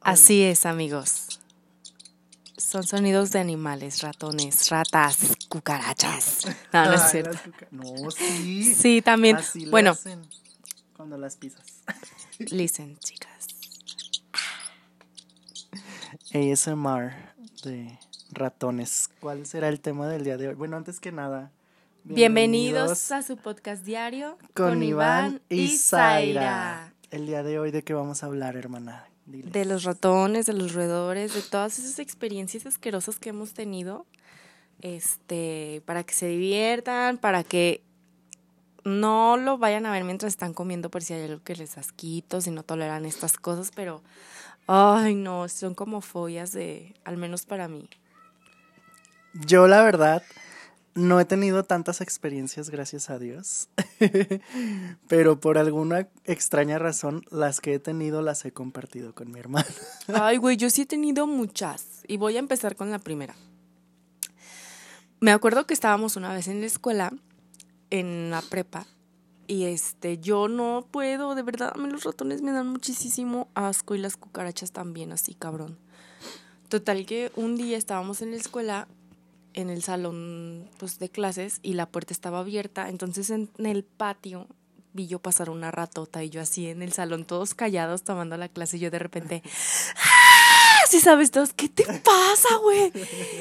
Así es, amigos. Son sonidos de animales, ratones, ratas, cucarachas. No, no es cierto. No, sí. Sí, también. Así Bueno, hacen cuando las pisas. listen, chicas. ASMR de ratones. ¿Cuál será el tema del día de hoy? Bueno, antes que nada, Bienvenidos a su podcast diario con, Iván y Zaira. El día de hoy, ¿de qué vamos a hablar, hermana? Diles. De los ratones, de los roedores, de todas esas experiencias asquerosas que hemos tenido. Este, para que se diviertan, para que no lo vayan a ver mientras están comiendo por si hay algo que les asquito, si no toleran estas cosas, pero ay no, son como fobias de, al menos para mí. Yo, la verdad, no he tenido tantas experiencias, gracias a Dios. Pero por alguna extraña razón, las que he tenido las he compartido con mi hermana. Ay, güey, yo sí he tenido muchas. Y voy a empezar con la primera. Me acuerdo que estábamos una vez en la escuela, en la prepa, y este, yo no puedo, de verdad, a mí los ratones me dan muchísimo asco y las cucarachas también, así, cabrón. Total que un día estábamos en la escuela, en el salón pues, de clases, y la puerta estaba abierta, entonces en el patio vi yo pasar una ratota y yo así en el salón todos callados tomando la clase y yo de repente ¡Ah! ¿Sí sabes todos qué te pasa, güey?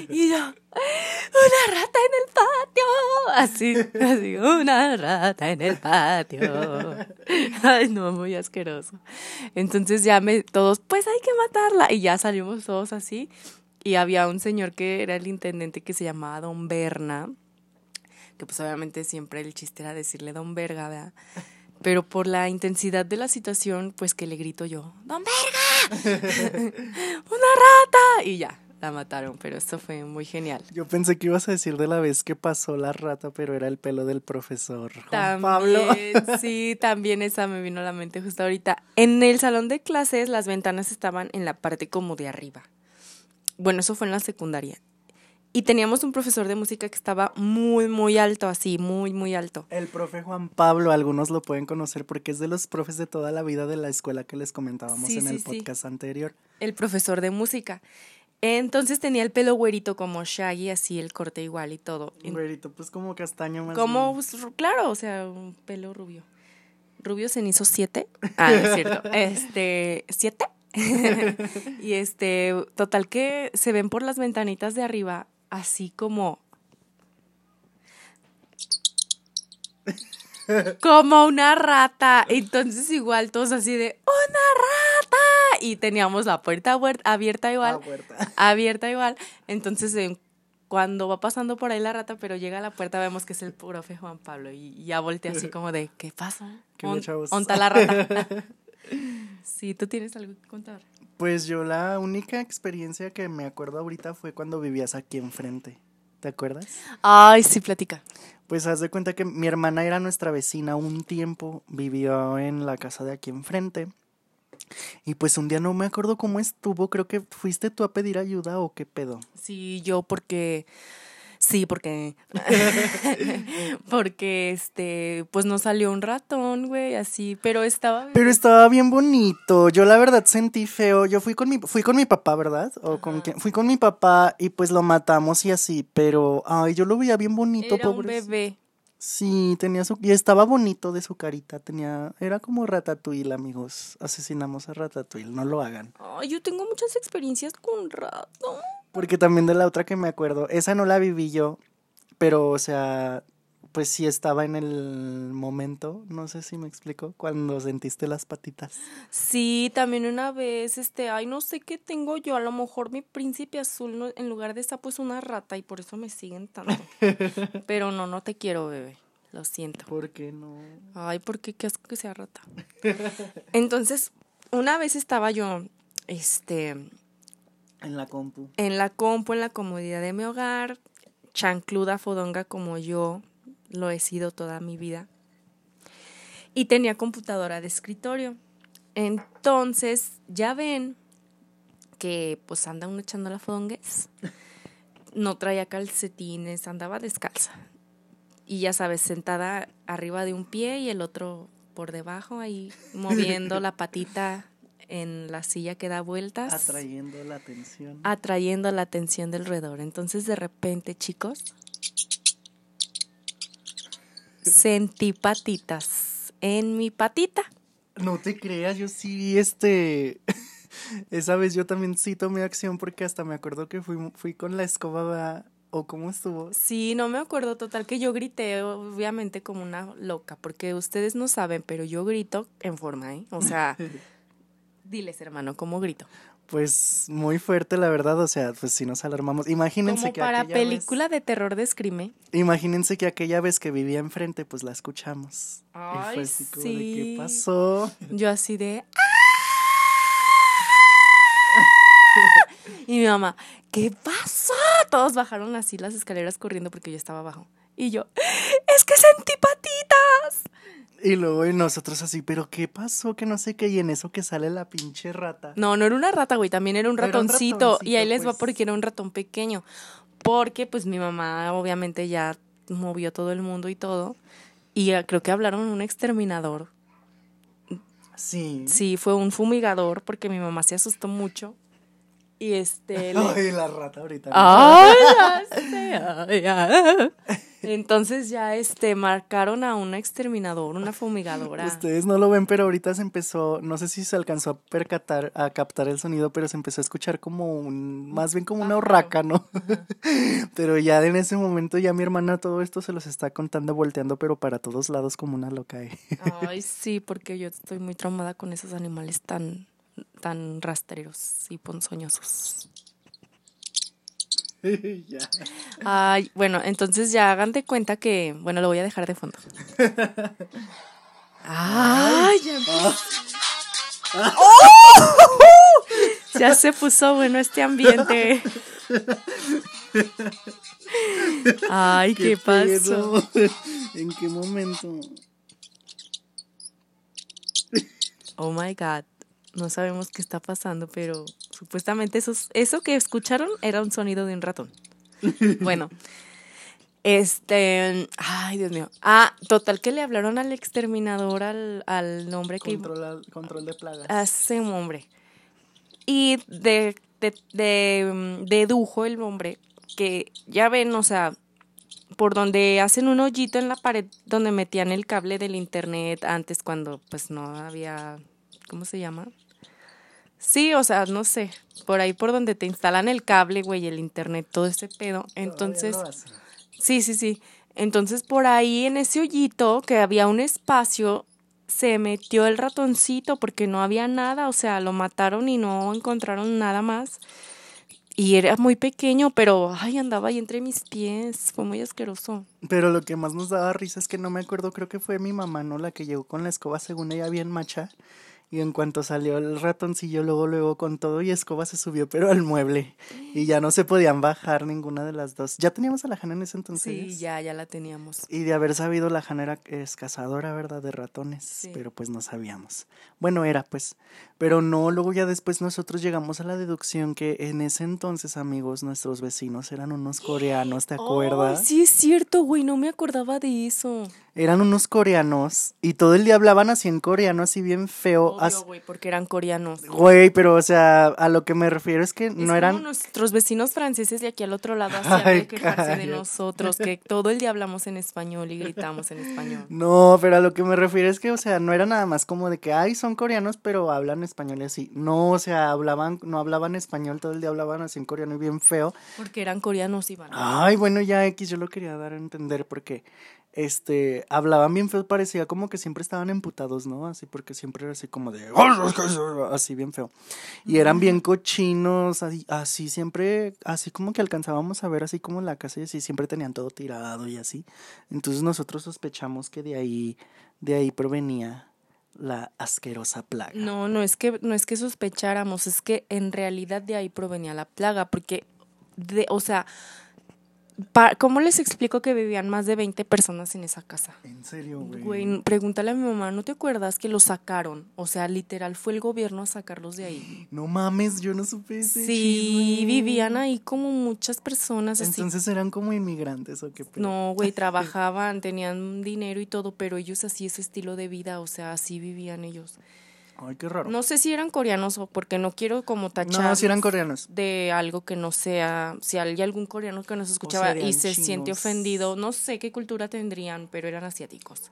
Y yo una rata en el patio. Así, así, una rata en el patio. Ay, no, muy asqueroso. Entonces ya me todos, pues hay que matarla y ya salimos todos así y había un señor que era el intendente que se llamaba Don Berna que pues obviamente siempre el chiste era decirle Don Verga, ¿verdad? Pero por la intensidad de la situación, pues que le grito yo, ¡Don Verga! ¡Una rata! Y ya, la mataron, pero esto fue muy genial. Yo pensé que ibas a decir de la vez que pasó la rata, pero era el pelo del profesor Juan También, Pablo. sí, también esa me vino a la mente justo ahorita. En el salón de clases las ventanas estaban en la parte como de arriba. Bueno, eso fue en la secundaria. Y teníamos un profesor de música que estaba muy, muy alto, así, muy, muy alto. El profe Juan Pablo, algunos lo pueden conocer porque es de los profes de toda la vida de la escuela que les comentábamos Sí, en sí, el sí. podcast anterior. el profesor de música. Entonces tenía el pelo güerito como Shaggy, así el corte igual y todo. Güerito, pues como castaño más. Como, pues, claro, o sea, un pelo rubio. Rubio cenizo siete. Ah, no es cierto. Este, siete. y este, total que se ven por las ventanitas de arriba, así como. Como una rata. Entonces, igual, todos así de ¡Una rata! Y teníamos la puerta abierta igual abierta igual. Entonces, en- cuando va pasando por ahí la rata, pero llega a la puerta, vemos que es el profe Juan Pablo. Y, ya voltea así como de, ¿qué pasa? ¿Qué On-? ¿Onta la rata? Sí, ¿tú tienes algo que contar? Pues yo la única experiencia que me acuerdo ahorita fue cuando vivías aquí enfrente. ¿Te acuerdas? Ay, sí, platica. Pues haz de cuenta que mi hermana era nuestra vecina un tiempo, vivió en la casa de aquí enfrente. Y pues un día no me acuerdo cómo estuvo, creo que fuiste tú a pedir ayuda o qué pedo. Sí, yo porque... Sí, porque... porque, este, pues no salió un ratón, güey, así, pero estaba... Pero estaba bien bonito. Yo la verdad sentí feo. Yo fui con mi fui con mi papá, ¿verdad? O con quién? Fui con mi papá y pues lo matamos y así, pero ay, yo lo veía bien bonito, Era un pobre. bebé. Sí, tenía su y estaba bonito de su carita, tenía era como Ratatouille, amigos. Asesinamos a Ratatouille, no lo hagan. Ay, yo tengo muchas experiencias con ratón. Porque también de la otra que me acuerdo, esa no la viví yo, pero o sea, pues sí estaba en el momento, no sé si me explico, cuando sentiste las patitas. Sí, también una vez, este, ay, no sé qué tengo yo, a lo mejor mi príncipe azul no- en lugar de sapo es una rata y por eso me siguen tanto. Pero no, no te quiero, bebé, lo siento. ¿Por qué no? Ay, ¿por qué? Qué asco que sea rata. Entonces, una vez estaba yo, este, En la compu. en la compu, en la comodidad de mi hogar, chancluda fodonga como yo lo he sido toda mi vida. Y tenía computadora de escritorio. Entonces, ya ven que pues anda uno echando la fodonguez. No traía calcetines, andaba descalza. Y ya sabes, sentada arriba de un pie y el otro por debajo ahí moviendo la patita en la silla que da vueltas. Atrayendo la atención. Atrayendo la atención del roedor. Entonces de repente, chicos, sentí patitas en mi patita. No te creas, yo sí, este... Esa vez yo también sí tomé acción porque hasta me acuerdo que fui, fui con la escoba o cómo estuvo. Sí, no me acuerdo total que yo grité obviamente como una loca porque ustedes no saben, pero yo grito en forma, ¿eh? O sea, diles hermano, ¿cómo grito? Pues muy fuerte, la verdad, o sea, pues si nos alarmamos. Imagínense como que para película de terror de Scream. Imagínense que aquella vez que vivía enfrente, pues la escuchamos. Ay, y fue así como sí. de qué pasó. Yo así de Y mi mamá, ¿qué pasó? Todos bajaron así las escaleras corriendo porque yo estaba abajo. Y yo, es que sentí patitas. Y luego y nosotros así, pero ¿qué pasó? Que no sé qué. Y en eso que sale la pinche rata. No, no era una rata, güey, también era un Era un ratoncito. y ahí les va pues. porque era un ratón pequeño. Porque pues mi mamá obviamente ya movió todo el mundo y todo. Y ah, creo que hablaron un exterminador. Sí. Sí, fue un fumigador porque mi mamá se asustó mucho. Y este... le- Ay, la rata ahorita. Ay, ya sé, ay, ya. Entonces ya este marcaron a una exterminador, una fumigadora. Ustedes no lo ven, pero ahorita se empezó, no sé si se alcanzó a percatar, a captar el sonido, pero se empezó a escuchar como un, más bien como una urraca, ¿no? pero ya en ese momento ya mi hermana todo esto se los está contando, volteando, pero para todos lados como una loca. ¿eh? Ay, sí, porque yo estoy muy traumada con esos animales tan tan rastreros y ponzoñosos. ya. Ay, bueno, entonces ya hagan de cuenta que, bueno, lo voy a dejar de fondo. Ay, ya, ¡Oh! Ya se puso bueno este ambiente. Ay, ¿qué, pasó? pedo? ¿En qué momento? Oh my God. No sabemos qué está pasando, pero supuestamente esos, eso que escucharon era un sonido de un ratón. Bueno, este. Ay, Dios mío. Ah, total que le hablaron al exterminador, al, al nombre que. Control, control de plagas. a ese hombre. Y de, de- de, dedujo el hombre que, ya ven, o sea, por donde hacen un hoyito en la pared donde metían el cable del internet antes cuando pues no había, ¿cómo se llama? Sí, o sea, no sé, por ahí por donde te instalan el cable, güey, el internet, todo ese pedo. Entonces. Sí, sí, sí. Entonces por ahí en ese hoyito que había un espacio, se metió el ratoncito porque no había nada, o sea, lo mataron y no encontraron nada más. Y era muy pequeño, pero ay, andaba ahí entre mis pies, fue muy asqueroso. Pero lo que más nos daba risa es que no me acuerdo, creo que fue mi mamá, ¿no? La que llegó con la escoba según ella bien macha. Y en cuanto salió el ratoncillo, luego, luego con todo y escoba se subió, pero al mueble. Y ya no se podían bajar ninguna de las dos. Ya teníamos a la Jana en ese entonces. Sí, ya, ya la teníamos. Y de haber sabido, la Jana era es cazadora, ¿verdad? De ratones. Sí. Pero pues no sabíamos. Bueno, era pues. Pero no, luego ya después nosotros llegamos a la deducción que en ese entonces, amigos, nuestros vecinos eran unos coreanos, ¿te acuerdas? Ay, sí es cierto, güey, no me acordaba de eso. Eran unos coreanos y todo el día hablaban así en coreano, así bien feo. Obvio, as- güey, porque eran coreanos. Güey, pero o sea, a lo que me refiero es que Es no como eran... nuestros vecinos franceses de aquí al otro lado hacían quejarse de nosotros, que todo el día hablamos en español y gritamos en español. No, pero a lo que me refiero es que, o sea, no era nada más como de que, ay, son coreanos, pero hablan español y así. No, o sea, hablaban, no hablaban español, todo el día hablaban así en coreano y bien feo. Porque eran coreanos, Iván. Ay, bueno, ya X, yo lo quería dar a entender porque, este, hablaban bien feo, parecía como que siempre estaban emputados, ¿no? Así, porque siempre era así como de, así bien feo. Y eran bien cochinos, así, así siempre, así como que alcanzábamos a ver así como la casa y así, siempre tenían todo tirado y así. Entonces nosotros sospechamos que de ahí, de ahí provenía la asquerosa plaga. No, no es que no es que sospecháramos, es que en realidad de ahí provenía la plaga, porque de, o sea, ¿Cómo les explico que vivían más de 20 personas en esa casa? En serio, güey. Güey, pregúntale a mi mamá, ¿no te acuerdas que los sacaron? O sea, literal fue el gobierno a sacarlos de ahí. No mames, yo no supe ese Sí, chisme. vivían ahí como muchas personas así. Entonces eran como inmigrantes o qué pedo? No, güey, trabajaban, tenían dinero y todo, pero ellos así ese estilo de vida, o sea, así vivían ellos. Ay, qué raro. No sé si eran coreanos o porque no quiero como tachar No, si eran coreanos. de algo que no sea, si hay algún coreano que nos escuchaba y se siente ofendido, no sé qué cultura tendrían, pero eran asiáticos.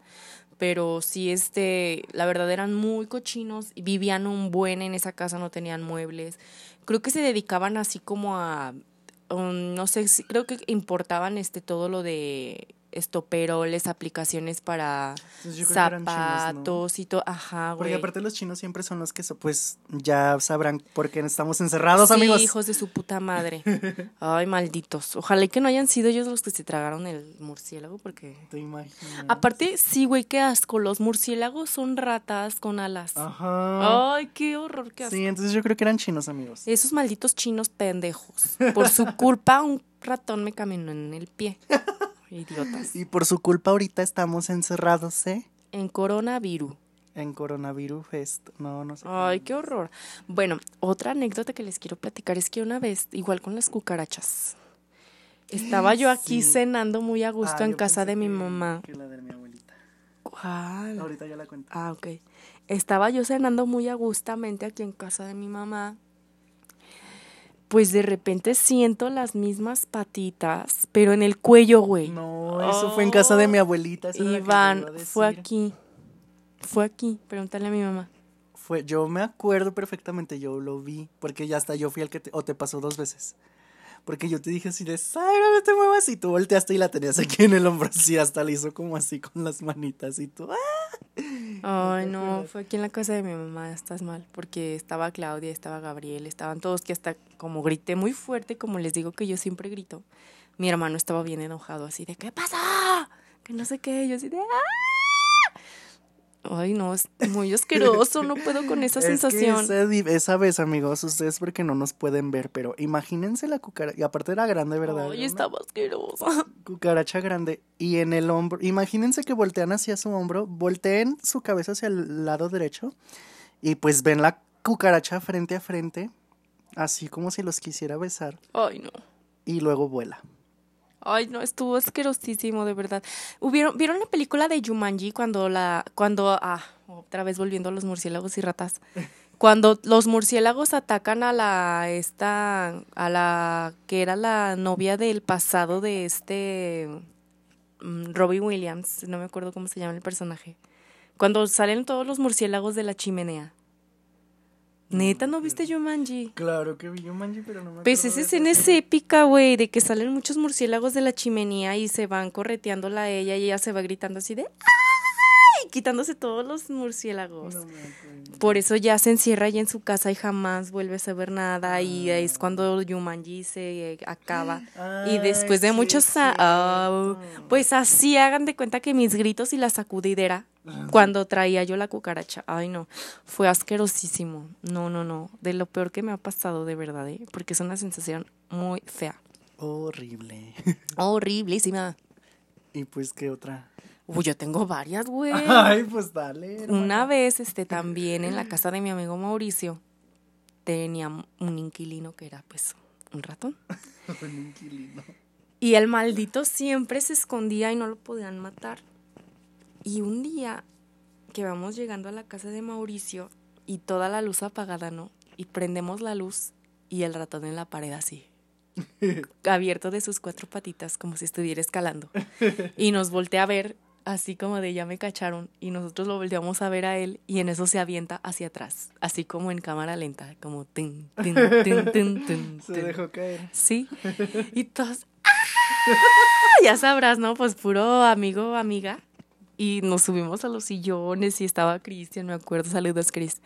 Pero sí, este, la verdad eran muy cochinos, vivían un buen en esa casa, no tenían muebles. Creo que se dedicaban así como a, um, no sé, creo que importaban este todo lo de estoperoles, aplicaciones para zapatos y todo, ajá, Porque güey. aparte los chinos siempre son los que, so- pues, ya sabrán por qué estamos encerrados, sí, amigos. hijos de su puta madre. Ay, malditos. Ojalá y que no hayan sido ellos los que se tragaron el murciélago, porque... Te imaginas. Aparte, sí, güey, qué asco. Los murciélagos son ratas con alas. Ajá. Ay, qué horror, qué asco. Sí, entonces yo creo que eran chinos, amigos. Esos malditos chinos pendejos. Por su culpa, un ratón me caminó en el pie. Idiotas. Y por su culpa ahorita estamos encerrados, ¿eh? En coronavirus. En Coronavirus Fest. No, no sé. Ay, qué horror. Bueno, otra anécdota que les quiero platicar es que una vez, igual con las cucarachas, estaba yo aquí Sí. cenando muy a gusto Ah, en casa de mi mamá. Que la de mi abuelita. ¿Cuál? Ahorita ya la cuento. Ah, ok. Estaba yo cenando muy a gustamente aquí en casa de mi mamá. Pues de repente siento las mismas patitas, pero en el cuello, güey. No, eso fue en casa de mi abuelita. Iván, fue aquí. Fue aquí. Pregúntale a mi mamá. Fue, yo me acuerdo perfectamente, yo lo vi, porque ya hasta yo fui el que te, o te pasó dos veces. Porque yo te dije así de, ay, no te muevas, y tú volteaste y la tenías aquí en el hombro, así hasta le hizo como así con las manitas, y tú, ¡ah! Ay, no, acuerdas? fue aquí en la casa de mi mamá, estás mal, porque estaba Claudia, estaba Gabriel, estaban todos que hasta como grité muy fuerte, como les digo que yo siempre grito. Mi hermano estaba bien enojado, así de, ¿qué pasa? Que no sé qué, yo así de, ¡ah! Ay, no, es muy asqueroso, no puedo con esa Es sensación. esa, vez, amigos, ustedes porque no nos pueden ver, pero imagínense la cucaracha, y aparte era grande, ¿verdad? Ay, estaba asquerosa. Cucaracha grande, y en el hombro, imagínense que voltean hacia su hombro, volteen su cabeza hacia el lado derecho, y pues ven la cucaracha frente a frente, así como si los quisiera besar, Ay, no. y luego vuela. Ay, no, estuvo asquerosísimo, de verdad. ¿Hubieron, ¿Vieron la película de Jumanji cuando la, cuando, ah, otra vez volviendo a los murciélagos y ratas? Cuando los murciélagos atacan a la, esta, a la, que era la novia del pasado de este, mm, Robbie Williams, no me acuerdo cómo se llama el personaje. Cuando salen todos los murciélagos de la chimenea. Neta, ¿no viste Jumanji? Claro que vi Jumanji, pero no me Pues esa escena es épica, güey, de que salen muchos murciélagos de la chimenea y se van correteándola a ella y ella se va gritando así de ¡ay! quitándose todos los murciélagos. No. Por eso ya se encierra ahí en su casa y jamás vuelve a saber nada y es cuando Yumanji se acaba. y después de sí, muchos ah, pues así hagan de cuenta que mis gritos y la sacudidera cuando traía yo la cucaracha. Ay, no, fue asquerosísimo. No, no, no, de lo peor que me ha pasado de verdad, ¿eh? porque es una sensación muy fea. Horrible. Horriblísima. y pues, ¿qué otra? Uy, yo tengo varias, güey. Ay, pues dale. Una vez, este, también en la casa de mi amigo Mauricio, tenía un inquilino que era, pues, un ratón. Un inquilino. Y el maldito siempre se escondía y no lo podían matar. Y un día que vamos llegando a la casa de Mauricio y toda la luz apagada, ¿no? Y prendemos la luz y el ratón en la pared así. abierto de sus cuatro patitas como si estuviera escalando. Y nos voltea a ver así como de ya me cacharon y nosotros lo volteamos a ver a él y en eso se avienta hacia atrás, así como en cámara lenta, como tin, tin, tin, tin, tin, Se dejó caer. Sí. Y todos, ¡ah! ya sabrás, ¿no? Pues puro amigo, amiga. Y nos subimos a los sillones y estaba Cristian, me acuerdo, saludos Cris,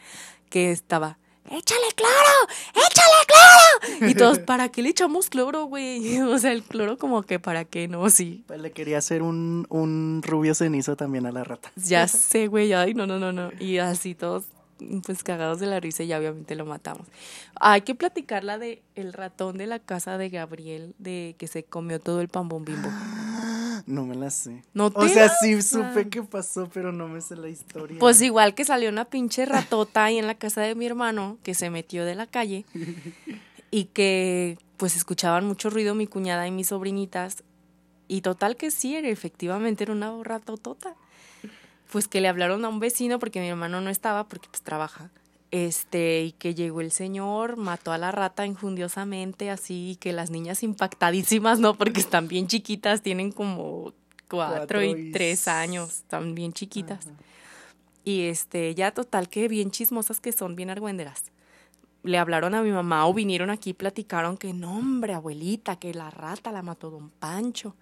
que estaba, échale cloro, échale cloro. Y todos, ¿para qué le echamos cloro, güey? O sea, el cloro como que para qué, ¿no? Sí. Pues le quería hacer un, un rubio cenizo también a la rata. Ya sé, güey, ay, no, no, no, no. Y así todos pues cagados de la risa y ya obviamente lo matamos. Hay que platicar la de el ratón de la casa de Gabriel, de que se comió todo el pan bimbo. No me la sé. No O te sea, la sí supe qué pasó, pero no me sé la historia. Pues igual que salió una pinche ratota ahí en la casa de mi hermano que se metió de la calle y que pues escuchaban mucho ruido mi cuñada y mis sobrinitas y total que sí, efectivamente era una ratotota. Pues que le hablaron a un vecino porque mi hermano no estaba porque pues trabaja. Este, y que llegó el señor, mató a la rata injundiosamente, así, que las niñas impactadísimas, ¿no? Porque están bien chiquitas, tienen como cuatro, Cuatro y y tres años, están bien chiquitas. Y este, ya total que bien chismosas que son, bien argüenderas. Le hablaron a mi mamá o vinieron aquí y platicaron que no, hombre, abuelita, que la rata la mató don Pancho.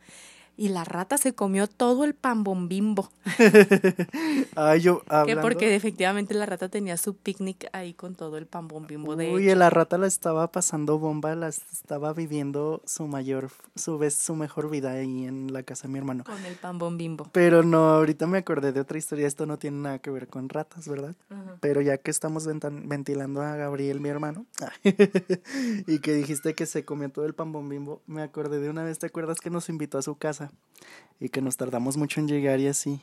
Y la rata se comió todo el pan bombimbo. Ay, yo Que hablando... porque efectivamente la rata tenía su picnic ahí con todo el pan bombimbo de Uy, la rata la estaba pasando bomba, la estaba viviendo su mayor, su vez, su mejor vida ahí en la casa de mi hermano. con el pan bombimbo. Pero no, ahorita me acordé de otra historia, esto no tiene nada que ver con ratas, ¿verdad? Pero ya que estamos ventilando a Gabriel, mi hermano, y que dijiste que se comió todo el pan bombimbo, me acordé de una vez, ¿te acuerdas que nos invitó a su casa? Y que nos tardamos mucho en llegar y así.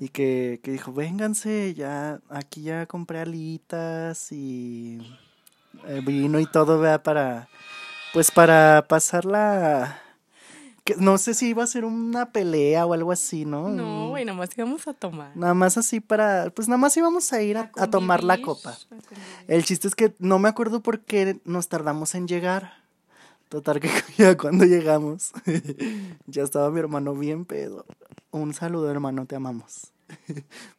Y que, que dijo, vénganse, ya, aquí ya compré alitas y eh, vino y todo, vea, para, pues para pasarla... Que no sé si iba a ser una pelea o algo así, ¿no? No, güey, nada más íbamos a tomar. Nada más así para, pues nada más íbamos a ir a, a tomar la copa. a. El chiste es que no me acuerdo por qué nos tardamos en llegar. Total que ya cuando llegamos, ya estaba mi hermano bien pedo. Un saludo hermano, te amamos.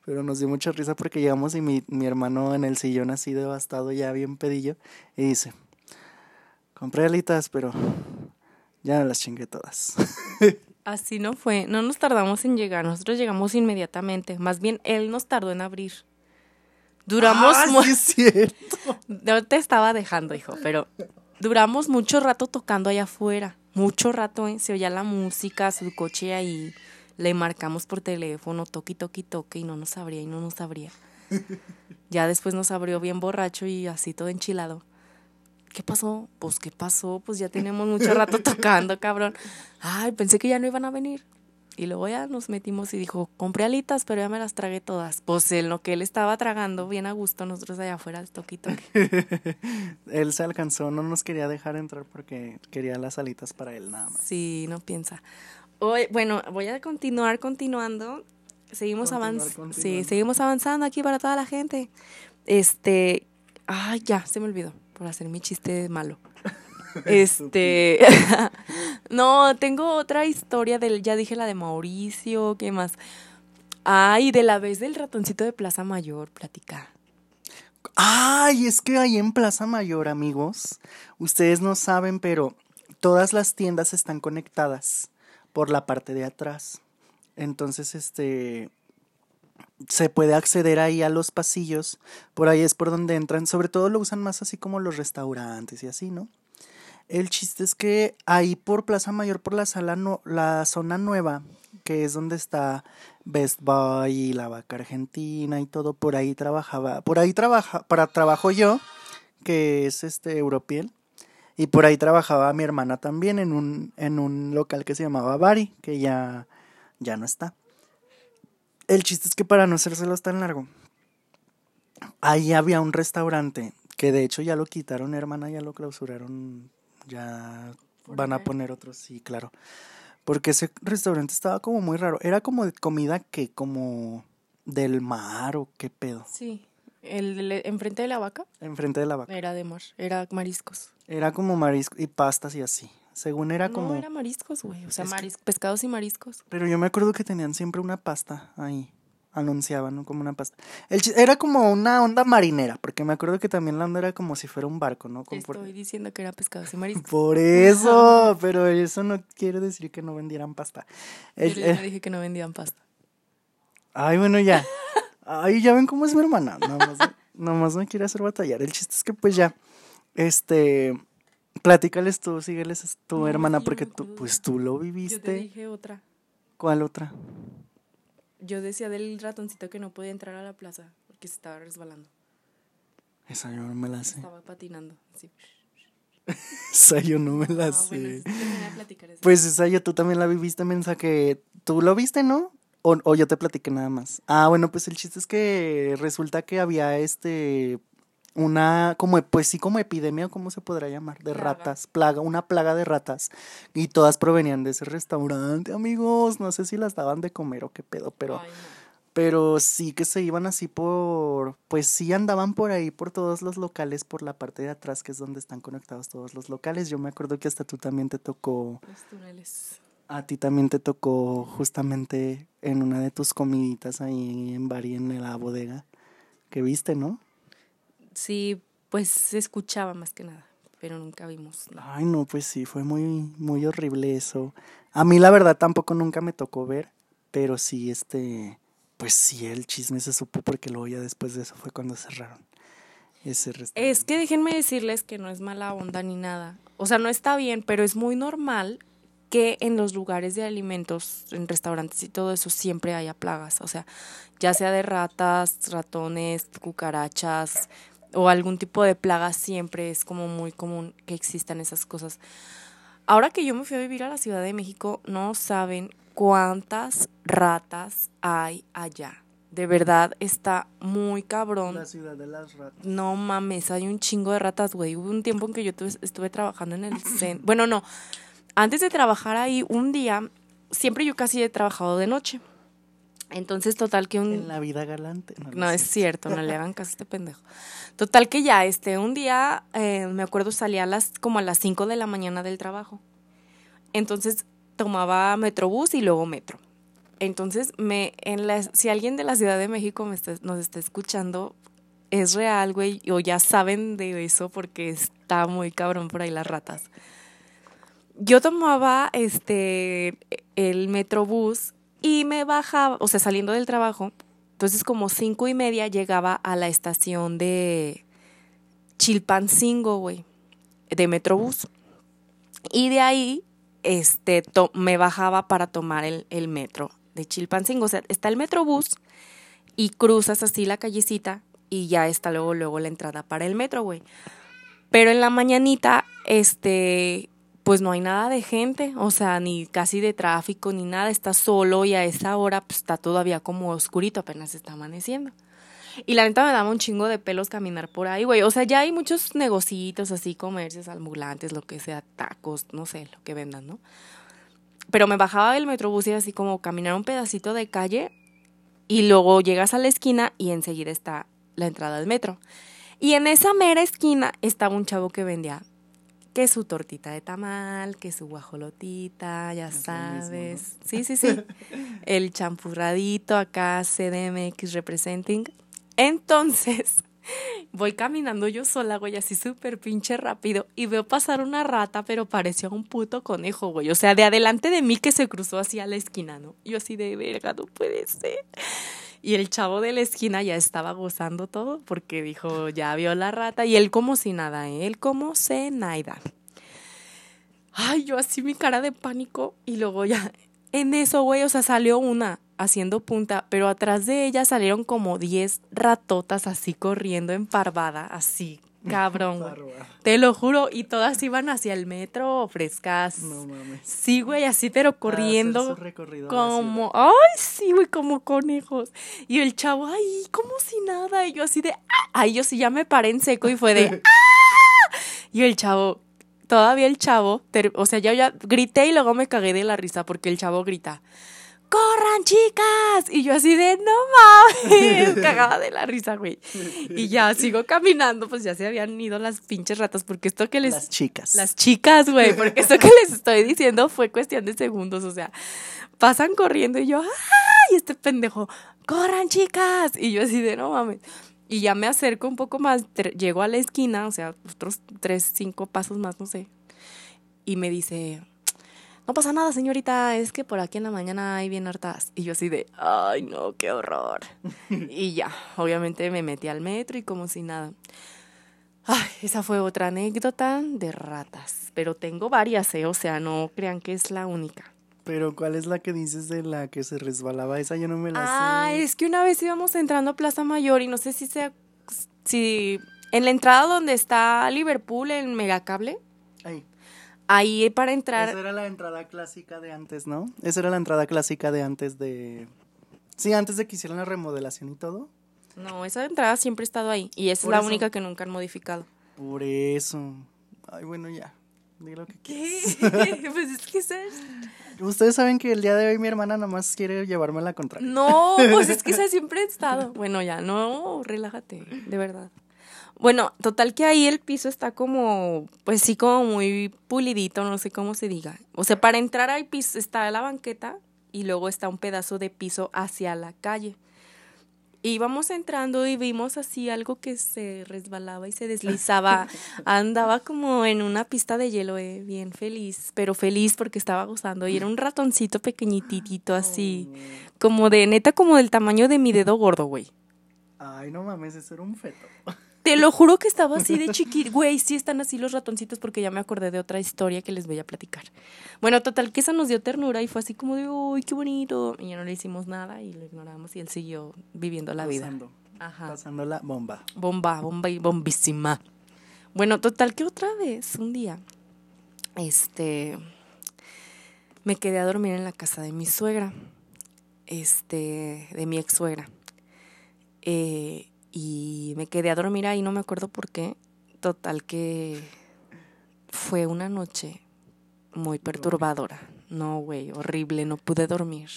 Pero nos dio mucha risa porque llegamos y mi, mi hermano en el sillón así devastado, ya bien pedillo, y dice, compré alitas, pero ya me las chingué todas. Así no fue, no nos tardamos en llegar, nosotros llegamos inmediatamente, más bien él nos tardó en abrir. Duramos, Ah, sí es cierto. no te estaba dejando, hijo, pero duramos mucho rato tocando allá afuera, mucho rato, ¿eh? se oía la música, su coche ahí, le marcamos por teléfono, toque, toque, toque, y no nos abría, y no nos abría. Ya después nos abrió bien borracho y así todo enchilado. ¿Qué pasó? Pues, ¿qué pasó? Pues ya tenemos mucho rato tocando, cabrón. Ay, pensé que ya no iban a venir. Y luego ya nos metimos y dijo, compré alitas, pero ya me las tragué todas. Pues en lo que él estaba tragando, bien a gusto, nosotros allá afuera, el toque, toque. Él se alcanzó, no nos quería dejar entrar porque quería las alitas para él nada más. Sí, no piensa. Hoy, bueno, voy a continuar continuando. Seguimos avanzando. Sí, seguimos avanzando aquí para toda la gente. Este, ay, ya, se me olvidó por hacer mi chiste malo. Este, no, tengo otra historia del, ya dije la de Mauricio, ¿qué más? Ay, de la vez del ratoncito de Plaza Mayor, platica. Ay, es que ahí en Plaza Mayor, amigos, ustedes no saben, pero todas las tiendas están conectadas por la parte de atrás. Entonces, este se puede acceder ahí a los pasillos, por ahí es por donde entran, sobre todo lo usan más así como los restaurantes y así, ¿no? El chiste es que ahí por Plaza Mayor, por la sala no, la zona nueva, que es donde está Best Buy y la vaca argentina y todo, por ahí trabajaba, por ahí trabaja, para trabajo yo, que es este Europiel, y por ahí trabajaba mi hermana también en un, en un local que se llamaba Bari, que ya, ya no está. El chiste es que para no hacérselos tan largo, ahí había un restaurante que de hecho ya lo quitaron, hermana, ya lo clausuraron, ya ¿Por van a poner otros, sí, claro. Porque ese restaurante estaba como muy raro. Era como de comida que como del mar o qué pedo. Sí, el, el- enfrente de la vaca Enfrente de la vaca. era de mar, era mariscos. Era como marisco y pastas y así. Según era como... No, era mariscos, güey. O sea, que- pescados y mariscos. Pero yo me acuerdo que tenían siempre una pasta ahí. Anunciaban, ¿no? Como una pasta. El era como una onda marinera, porque me acuerdo que también la onda era como si fuera un barco, ¿no? Como por... Estoy diciendo que era pescados y mariscos. por eso, pero eso no quiere decir que no vendieran pasta. Yo ya eh, dije que no vendían pasta. Ay, bueno, ya. Ay, ya ven cómo es mi hermana. Nada más, nada más me quiere hacer batallar. El chiste es que pues ya, este, platícales tú, sígueles tu No, hermana, porque tú, pues tú lo Yo te viviste. dije otra. ¿Cuál otra? Yo decía del ratoncito que no podía entrar a la plaza porque se estaba resbalando. Esa yo no me la sé. Estaba patinando. Sí. Esa yo no me la Ah, sé. bueno, eso. Pues esa yo tú también la viviste, mensa, que tú lo viste, ¿no? O, o yo te platiqué nada más. Ah, bueno, pues el chiste es que resulta que había este una como pues sí como epidemia cómo se podrá llamar de Plaga. ratas, plaga, una plaga de ratas y todas provenían de ese restaurante, amigos, no sé si las daban de comer o qué pedo, pero Ay, no. pero sí que se iban así por, pues sí andaban por ahí por todos los locales, por la parte de atrás, que es donde están conectados todos los locales. Yo me acuerdo que hasta tú también te tocó, Los túneles. a ti también te tocó justamente en una de tus comiditas ahí en Bari, en la bodega, que viste, ¿no? Sí, pues se escuchaba más que nada, pero nunca vimos. Ay, no, pues sí, fue muy, muy horrible eso. A mí la verdad tampoco nunca me tocó ver, pero sí, este, pues sí, el chisme se supo porque luego ya después de eso fue cuando cerraron ese restaurante. Es que déjenme decirles que no es mala onda ni nada. O sea, no está bien, pero es muy normal que en los lugares de alimentos, en restaurantes y todo eso, siempre haya plagas. O sea, ya sea de ratas, ratones, cucarachas o algún tipo de plaga, siempre es como muy común que existan esas cosas. Ahora que yo me fui a vivir a la Ciudad de México, no saben cuántas ratas hay allá. De verdad está muy cabrón. La ciudad de las ratas. No mames, hay un chingo de ratas, güey. Hubo un tiempo en que yo tuve- estuve trabajando en el centro. Bueno, no. Antes de trabajar ahí, un día, siempre yo casi he trabajado de noche. Entonces, total que un... En la vida galante. No, es cierto, no le hagan caso a este pendejo. Total que ya, este, un día, eh, me acuerdo, salía a las, como a las 5 de la mañana del trabajo. Entonces, tomaba Metrobús y luego metro. Entonces, me, en la, si alguien de la Ciudad de México me está- nos está escuchando, es real, güey, o ya saben de eso porque está muy cabrón por ahí las ratas. Yo tomaba este el metrobús y me bajaba, o sea, saliendo del trabajo, entonces como cinco y media llegaba a la estación de Chilpancingo, güey, de Metrobús. Y de ahí, este, me bajaba para tomar el, el metro de Chilpancingo. O sea, está el Metrobús y cruzas así la callecita y ya está luego, luego la entrada para el metro, güey. Pero en la mañanita, este, pues no hay nada de gente, o sea, ni casi de tráfico, ni nada, está solo y a esa hora pues está todavía como oscurito, apenas está amaneciendo. Y la neta me daba un chingo de pelos caminar por ahí, güey. O sea, ya hay muchos negocitos así, comercios ambulantes, lo que sea, tacos, no sé, lo que vendan, ¿no? Pero me bajaba del metrobús y así como caminar un pedacito de calle y luego llegas a la esquina y enseguida está la entrada al metro. Y en esa mera esquina estaba un chavo que vendía que su tortita de tamal, que su guajolotita, ya sabes. Sí, sí, sí. El champurradito acá, CDMX representing. Entonces, voy caminando yo sola, güey, así súper pinche rápido, y veo pasar una rata, pero parecía un puto conejo, güey. O sea, de adelante de mí que se cruzó hacia la esquina, ¿no? Yo así de verga, no puede ser. Y el chavo de la esquina ya estaba gozando todo porque dijo, ya vio la rata. Y él como si nada, ¿eh? él como se nada. Ay, yo así mi cara de pánico. Y luego ya, en eso, güey, o sea, salió una haciendo punta, pero atrás de ella salieron como 10 ratotas así corriendo en parvada, así, cabrón, güey. Te lo juro, y todas iban hacia el metro frescas. No mames. Sí, güey, así, pero corriendo. Como, ay, sí, güey, como conejos. Y el chavo, ay, como si nada. Y yo así de, ah. Ay, yo sí ya me paré en seco y fue de, ah. Y el chavo, todavía el chavo, o sea, ya, ya grité y luego me cagué de la risa porque el chavo grita, ¡corran, chicas! Y yo así de, no mames, cagada de la risa, güey. Y ya sigo caminando, pues ya se habían ido las pinches ratas porque esto que les Las chicas. las chicas, güey, porque esto que les estoy diciendo fue cuestión de segundos, o sea, pasan corriendo y yo, ¡ay! Este pendejo, ¡corran, chicas! Y yo así de, no mames. Y ya me acerco un poco más, llego a la esquina, o sea, otros tres, cinco pasos más, no sé. Y me dice, no pasa nada, señorita, es que por aquí en la mañana hay bien hartas. Y yo así de, ay, no, qué horror. y ya, obviamente me metí al metro y como si nada. Ay, esa fue otra anécdota de ratas. Pero tengo varias, ¿eh? O sea, no crean que es la única. Pero ¿cuál es la que dices de la que se resbalaba? Esa yo no me la Ah, sé. es que una vez íbamos entrando a Plaza Mayor y no sé si sea, si En la entrada donde está Liverpool, en Megacable, Ahí. Ahí para entrar. Esa era la entrada clásica de antes, ¿no? Esa era la entrada clásica de antes de... Sí, antes de que hicieran la remodelación y todo. No, esa entrada siempre ha estado ahí. Y esa es la eso. única que nunca han modificado. Por eso. Ay, bueno, ya. Di lo que quieras. ¿Qué? pues es que ¿sabes? Ustedes saben que el día de hoy mi hermana nomás quiere llevarme la contraria. No, pues es que esa siempre ha estado. Bueno, ya, no, relájate, de verdad. Bueno, total que ahí el piso está como, pues sí, como muy pulidito, no sé cómo se diga. O sea, para entrar al piso está la banqueta y luego está un pedazo de piso hacia la calle. Íbamos entrando y vimos así algo que se resbalaba y se deslizaba. Andaba como en una pista de hielo, eh, bien feliz, pero feliz porque estaba gozando. Y era un ratoncito pequeñitito así, como de, neta, como del tamaño de mi dedo gordo, güey. Ay, no mames, eso era un feto. Te lo juro que estaba así de chiquito. Güey, sí están así los ratoncitos porque ya me acordé de otra historia que les voy a platicar. Bueno, total que eso nos dio ternura y fue así como de, uy, qué bonito. Y ya no le hicimos nada y lo ignoramos y él siguió viviendo la vida. Pasando, Ajá. pasando la bomba. Bomba, bomba y bombísima. Bueno, total que otra vez, un día, este, me quedé a dormir en la casa de mi suegra, este, de mi ex suegra. Eh, y me quedé a dormir ahí, no me acuerdo por qué. Total que fue una noche muy perturbadora. No, güey, horrible, no pude dormir.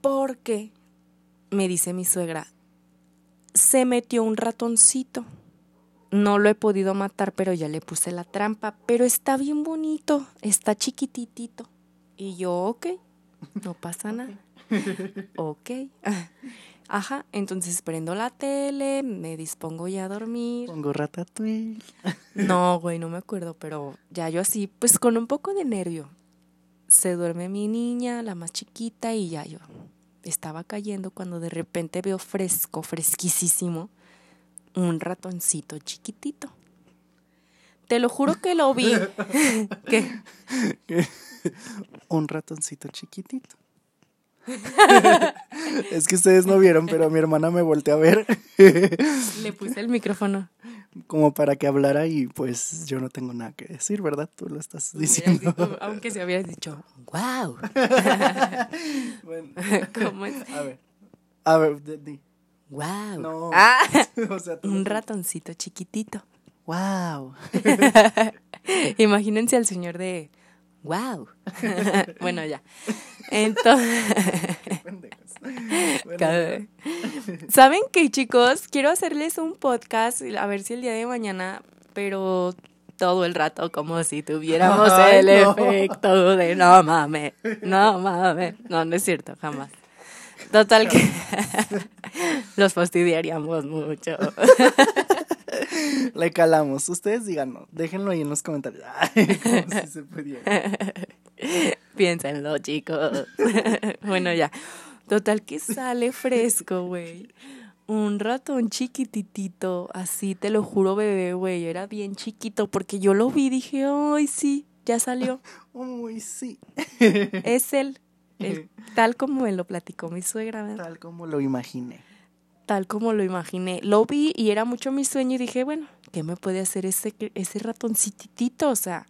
Porque, me dice mi suegra, se metió un ratoncito. No lo he podido matar, pero ya le puse la trampa. Pero está bien bonito, está chiquititito. Y yo, ok, no pasa nada. Ok. Ajá, entonces prendo la tele, me dispongo ya a dormir. Pongo ratatouille. No, güey, no me acuerdo, pero ya yo así, pues con un poco de nervio. Se duerme mi niña, la más chiquita, y ya yo estaba cayendo cuando de repente veo fresco, fresquísimo, un ratoncito chiquitito. Te lo juro que lo vi. ¿Qué? un ratoncito chiquitito. es que ustedes no vieron, pero mi hermana me volteó a ver Le puse el micrófono. como para que hablara y pues yo no tengo nada que decir, ¿verdad? Tú lo estás diciendo. Dicho- aunque se hubieras dicho, wow. Bueno, ¿Cómo es? a ver. A ver, di-. Wow. No. Ah, o sea, tú un ratoncito chiquitito. Wow. Imagínense al señor de wow. bueno, ya. Entonces. Bueno, ¿saben qué, chicos? Quiero hacerles un podcast, a ver si el día de mañana, pero todo el rato como si tuviéramos Ay, el no. efecto de no mames, no mames. No, no es cierto, jamás. Total que los fastidiaríamos mucho. Le calamos. Ustedes díganos. Déjenlo ahí en los comentarios. Ay, como si se pudiera. Piénsenlo, chicos. bueno, ya. Total que sale fresco, güey. Un ratón chiquititito, así te lo juro, bebé, güey. Era bien chiquito porque yo lo vi y dije, ay, sí, ya salió. Uy, sí. Es él. El- tal como me lo platicó mi suegra, ¿verdad? Tal como lo imaginé. Tal como lo imaginé. Lo vi y era mucho mi sueño y dije, bueno, ¿qué me puede hacer ese, ese ratoncitito? O sea,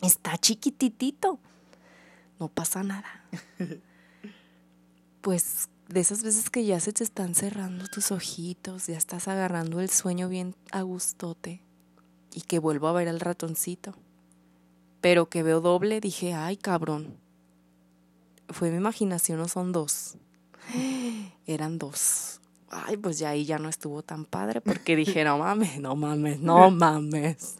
está chiquititito. No pasa nada. Pues de esas veces que ya se te están cerrando tus ojitos, ya estás agarrando el sueño bien a gustote y que vuelvo a ver al ratoncito. Pero que veo doble, dije, ay, cabrón. Fue mi imaginación o son dos. Eran dos. Ay, pues ya ahí ya no estuvo tan padre porque dije, no mames, no mames, no mames.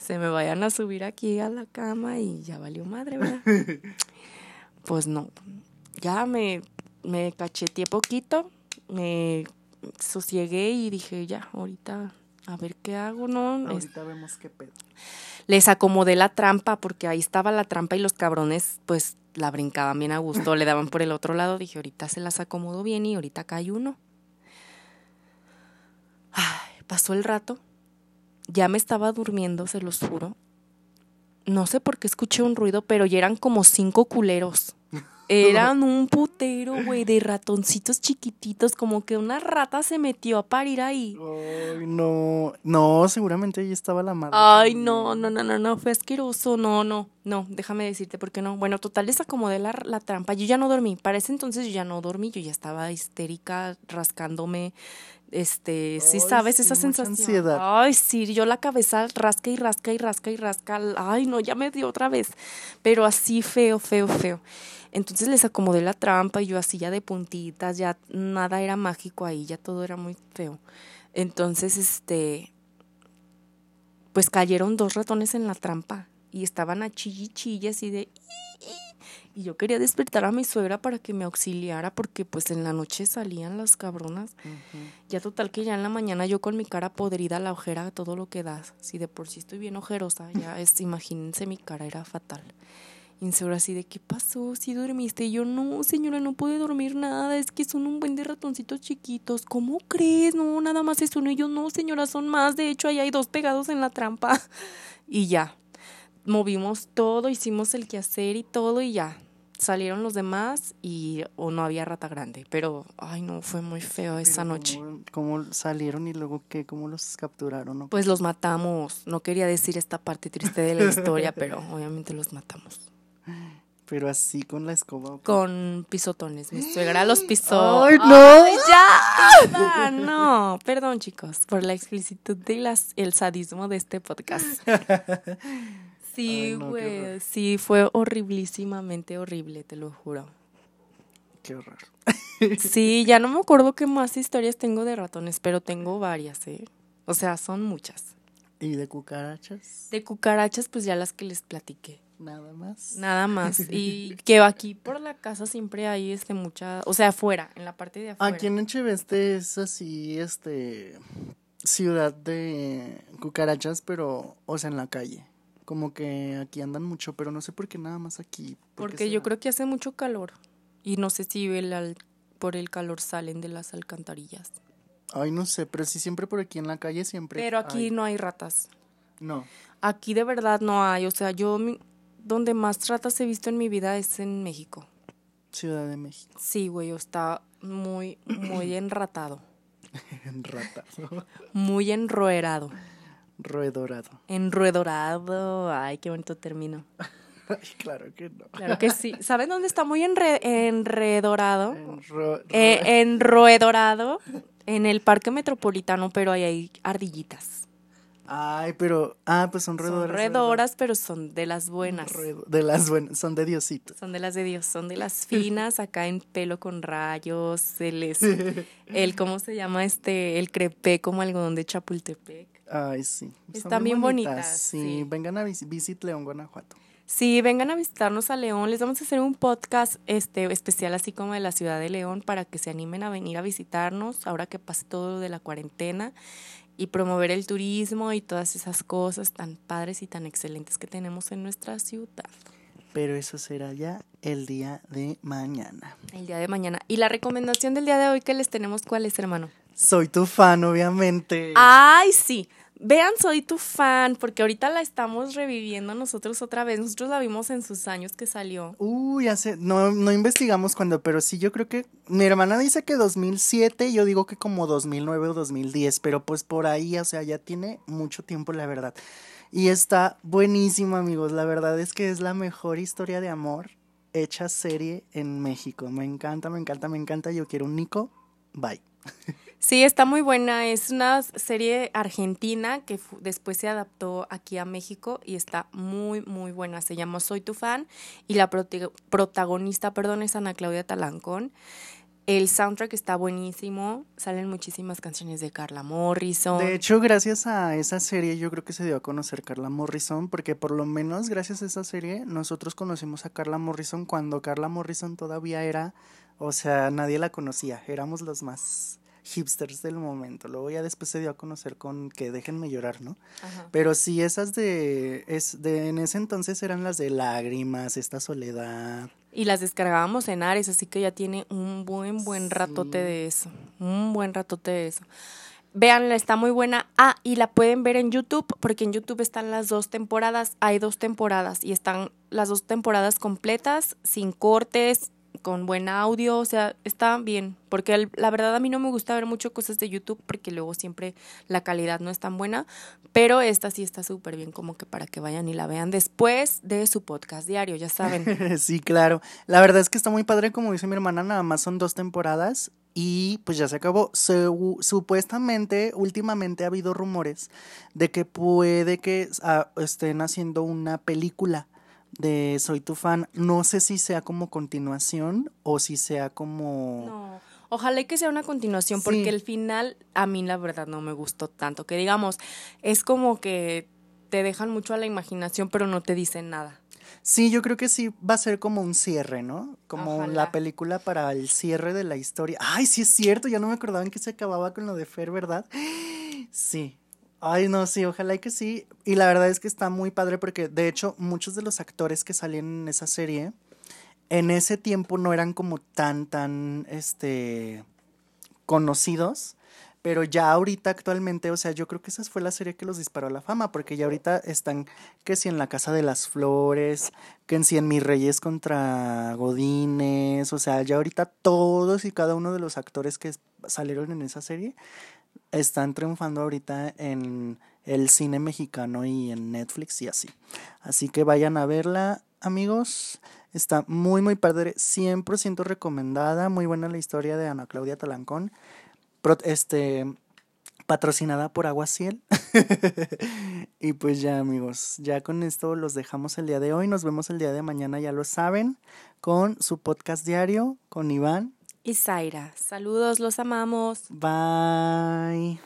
Se me vayan a subir aquí a la cama y ya valió madre, ¿verdad? Pues no. Ya me, me cacheteé poquito, me sosiegué y dije, ya, ahorita a ver qué hago, ¿no? Es- Ahorita vemos qué pedo. les acomodé la trampa porque ahí estaba la trampa y los cabrones pues la brincaban bien a gusto, le daban por el otro lado, dije ahorita se las acomodo bien y ahorita cae uno. Ay, pasó el rato, ya me estaba durmiendo, se los juro. No sé por qué escuché un ruido, pero ya eran como cinco culeros. Eran un putero, güey, de ratoncitos chiquititos, como que una rata se metió a parir ahí. Ay, no. No, seguramente ahí estaba la madre. Ay, no, no, no, no, no, fue asqueroso, no, no, no, déjame decirte por qué no. Bueno, total, desacomodé la, la trampa, yo ya no dormí, para ese entonces yo ya no dormí, yo ya estaba histérica, rascándome, este, sí sabes sí, esa sensación. ansiedad. Ay, sí, yo la cabeza rasca y rasca y rasca y rasca, ay, no, ya me dio otra vez, pero así feo, feo, feo. Entonces les acomodé la trampa y yo así ya de puntitas, ya nada era mágico ahí, ya todo era muy feo. Entonces, este, pues cayeron dos ratones en la trampa y estaban a chille y de... Y yo quería despertar a mi suegra para que me auxiliara porque pues en la noche salían las cabronas. Ya total que ya en la mañana yo con mi cara podrida, la ojera, todo lo que da. Si de por sí estoy bien ojerosa, ya es, imagínense mi cara era fatal. Suegra así de, ¿qué pasó? ¿Sí dormiste? Y yo, no, señora, no pude dormir nada, es que son un buen de ratoncitos chiquitos. ¿Cómo crees? No, nada más es uno. Y yo, no, señora, son más. De hecho, ahí hay dos pegados en la trampa. Y ya, movimos todo, hicimos el quehacer y todo y ya. Salieron los demás y o no había rata grande, pero ay no, fue muy feo esa Pero noche. ¿Cómo, salieron y luego qué? ¿Cómo los capturaron? Pues los matamos. No quería decir esta parte triste de la historia, pero obviamente los matamos. Pero así con la escoba. ¿o? Con pisotones. Mi suegra los pisó. ¡Ay, no! ¡Ay, ya! No, perdón chicos por la explicitud de las, el sadismo de este podcast. Sí, no, güey. sí, fue horriblísimamente horrible, te lo juro. Qué horror. Sí, ya no me acuerdo qué más historias tengo de ratones, pero tengo varias, ¿eh? O sea, son muchas. ¿Y de cucarachas? De cucarachas, pues ya las que les platiqué. Nada más. Nada más. Y que aquí por la casa siempre hay este mucha, o sea, afuera, en la parte de afuera. Aquí en Echeveste es así, este, ciudad de cucarachas, pero, o sea, en la calle. Como que aquí andan mucho, pero no sé por qué nada más aquí. ¿Por qué Porque yo creo que hace mucho calor. Y no sé si el al- por el calor salen de las alcantarillas. Ay, no sé, pero sí siempre por aquí en la calle siempre. Pero aquí hay. no hay ratas. No. Aquí de verdad no hay. O sea, yo mi- donde más ratas he visto en mi vida es en México. Ciudad de México. Sí, güey, está muy, muy enratado. En rata. Muy enroerado. Roedorado. Enruedorado. Ay, qué bonito término. Ay, claro que no. Claro que sí. ¿Saben dónde está muy enre- enredorado? En ro- Eh, enroedorado. En el parque metropolitano, pero ahí hay ardillitas. Ay, pero. Ah, pues son Son redoras, pero son de las buenas. De las buenas, son de Diosito. Son de las de Dios, son de las finas, acá en pelo con rayos, el, el ¿cómo se llama este? El crepé como algodón de Chapultepec. Ay, sí. Están bien bonitas, Sí, sí. vengan a vis- Visit León, Guanajuato. Sí, vengan a visitarnos a León, les vamos a hacer un podcast este especial así como de la ciudad de León para que se animen a venir a visitarnos ahora que pase todo lo de la cuarentena y promover el turismo y todas esas cosas tan padres y tan excelentes que tenemos en nuestra ciudad. Pero eso será ya el día de mañana. El día de mañana. Y la recomendación del día de hoy que les tenemos, ¿cuál es, hermano? Soy tu fan, obviamente. Ay, sí. Vean, soy tu fan, porque ahorita la estamos reviviendo nosotros otra vez. Nosotros la vimos en sus años que salió. Uy, hace, no, no investigamos cuándo, pero sí, yo creo que mi hermana dice que 2007, yo digo que como 2009 o 2010, pero pues por ahí, o sea, ya tiene mucho tiempo, la verdad. Y está buenísimo, amigos, la verdad es que es la mejor historia de amor hecha serie en México. Me encanta, me encanta, me encanta, yo quiero un Nico, bye. Sí, está muy buena. Es una serie argentina que después se adaptó aquí a México y está muy, muy buena. Se llama Soy tu fan y la protagonista, perdón, es Ana Claudia Talancón. El soundtrack está buenísimo. Salen muchísimas canciones de Carla Morrison. De hecho, gracias a esa serie yo creo que se dio a conocer Carla Morrison, porque por lo menos gracias a esa serie nosotros conocimos a Carla Morrison cuando Carla Morrison todavía era, o sea, nadie la conocía, éramos los más hipsters del momento. Luego ya después se dio a conocer con que déjenme llorar, ¿no? Ajá. Pero sí esas de es de en ese entonces eran las de lágrimas, esta soledad. Y las descargábamos en Ares, así que ya tiene un buen, buen Sí. ratote de eso. Un buen ratote de eso. Véanla, está muy buena. Ah, y la pueden ver en YouTube, porque en YouTube están las dos temporadas. Hay dos temporadas y están las dos temporadas completas, sin cortes, con buen audio, o sea, está bien, porque la verdad a mí no me gusta ver mucho cosas de YouTube porque luego siempre la calidad no es tan buena, pero esta sí está súper bien como que para que vayan y la vean después de su podcast diario, ya saben. Sí, claro. La verdad es que está muy padre, como dice mi hermana, nada más son dos temporadas y pues ya se acabó. Su- supuestamente, últimamente ha habido rumores de que puede que ah, estén haciendo una película de Soy tu fan. No sé si sea como continuación o si sea como... No, ojalá y que sea una continuación Sí. porque el final a mí la verdad no me gustó tanto, que digamos, es como que te dejan mucho a la imaginación pero no te dicen nada. Sí, yo creo que sí va a ser como un cierre, ¿no? Como Ojalá. la película para el cierre de la historia. Ay, sí es cierto, ya no me acordaba en que se acababa con lo de Fer, ¿verdad? Sí. Ay, no, sí, ojalá y que sí. Y la verdad es que está muy padre porque, de hecho, muchos de los actores que salían en esa serie, en ese tiempo no eran como tan, tan, este, conocidos. Pero ya ahorita actualmente, o sea, yo creo que esa fue la serie que los disparó a la fama, porque ya ahorita están que si en la Casa de las Flores, que en si en Mis Reyes contra Godines, o sea, ya ahorita todos y cada uno de los actores que salieron en esa serie están triunfando ahorita en el cine mexicano y en Netflix y así. Así que vayan a verla, amigos. Está muy, muy padre, 100% recomendada, muy buena la historia de Ana Claudia Talancón. Este, patrocinada por Aguaciel. y pues ya amigos, ya con esto los dejamos el día de hoy. Nos vemos el día de mañana, ya lo saben, con su podcast diario, con Iván. Y Zaira, saludos, los amamos. Bye.